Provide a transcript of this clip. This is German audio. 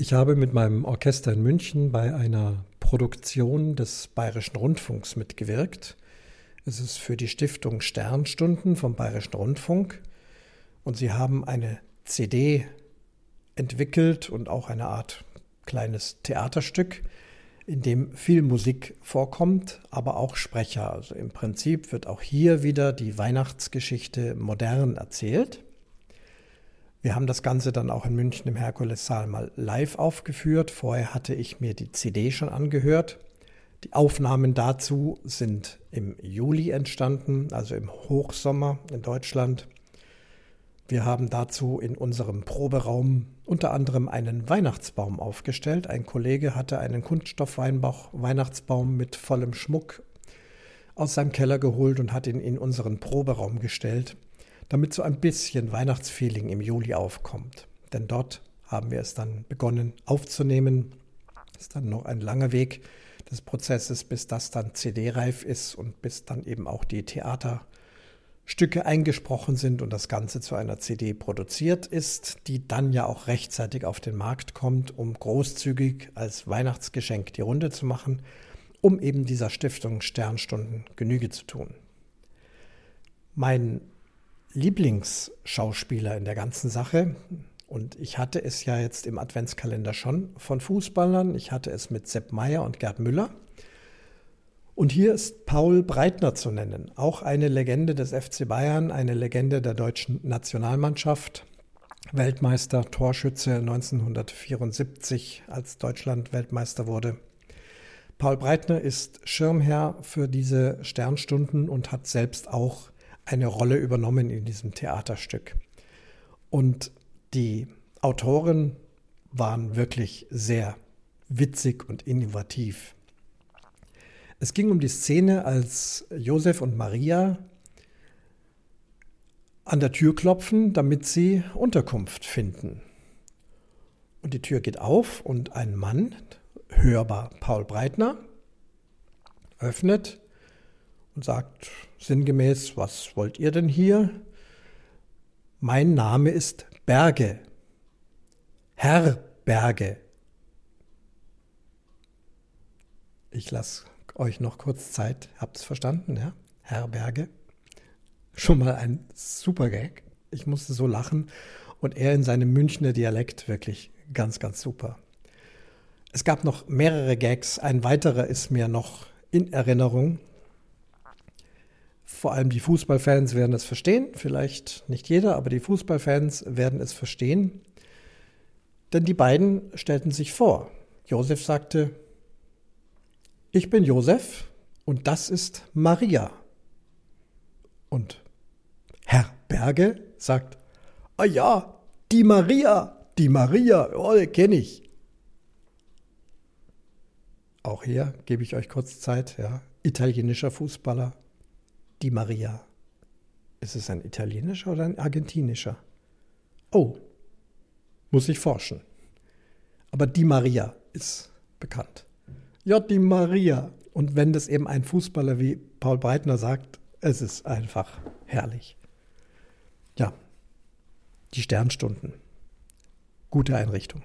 Ich habe mit meinem Orchester in München bei einer Produktion des Bayerischen Rundfunks mitgewirkt. Es ist für die Stiftung Sternstunden vom Bayerischen Rundfunk und sie haben eine CD entwickelt und auch eine Art kleines Theaterstück, in dem viel Musik vorkommt, aber auch Sprecher. Also im Prinzip wird auch hier wieder die Weihnachtsgeschichte modern erzählt. Wir haben das Ganze dann auch in München im Herkulessaal mal live aufgeführt. Vorher hatte ich mir die CD schon angehört. Die Aufnahmen dazu sind im Juli entstanden, also im Hochsommer in Deutschland. Wir haben dazu in unserem Proberaum unter anderem einen Weihnachtsbaum aufgestellt. Ein Kollege hatte einen Kunststoffweinbauch-Weihnachtsbaum mit vollem Schmuck aus seinem Keller geholt und hat ihn in unseren Proberaum gestellt damit so ein bisschen Weihnachtsfeeling im Juli aufkommt. Denn dort haben wir es dann begonnen aufzunehmen. Ist dann noch ein langer Weg des Prozesses, bis das dann CD-reif ist und bis dann eben auch die Theaterstücke eingesprochen sind und das Ganze zu einer CD produziert ist, die dann ja auch rechtzeitig auf den Markt kommt, um großzügig als Weihnachtsgeschenk die Runde zu machen, um eben dieser Stiftung Sternstunden Genüge zu tun. Mein Lieblingsschauspieler in der ganzen Sache. Und ich hatte es ja jetzt im Adventskalender schon von Fußballern. Ich hatte es mit Sepp Meyer und Gerd Müller. Und hier ist Paul Breitner zu nennen, auch eine Legende des FC Bayern, eine Legende der deutschen Nationalmannschaft, Weltmeister, Torschütze 1974, als Deutschland Weltmeister wurde. Paul Breitner ist Schirmherr für diese Sternstunden und hat selbst auch eine Rolle übernommen in diesem Theaterstück. Und die Autoren waren wirklich sehr witzig und innovativ. Es ging um die Szene, als Josef und Maria an der Tür klopfen, damit sie Unterkunft finden. Und die Tür geht auf und ein Mann, hörbar Paul Breitner, öffnet und sagt sinngemäß, was wollt ihr denn hier? Mein Name ist Berge. Herr Berge. Ich lasse euch noch kurz Zeit. Habt es verstanden, ja? Herr Berge. Schon mal ein super Gag. Ich musste so lachen. Und er in seinem Münchner Dialekt wirklich ganz, ganz super. Es gab noch mehrere Gags. Ein weiterer ist mir noch in Erinnerung. Vor allem die Fußballfans werden es verstehen, vielleicht nicht jeder, aber die Fußballfans werden es verstehen. Denn die beiden stellten sich vor. Josef sagte, ich bin Josef und das ist Maria. Und Herr Berge sagt, ah ja, die Maria, die Maria, oh, kenne ich. Auch hier gebe ich euch kurz Zeit, ja. Italienischer Fußballer, die Maria. Ist es ein italienischer oder ein argentinischer? Oh, muss ich forschen. Aber die Maria ist bekannt. Ja, die Maria. Und wenn das eben ein Fußballer wie Paul Breitner sagt, es ist einfach herrlich. Ja, die Sternstunden. Gute Einrichtung.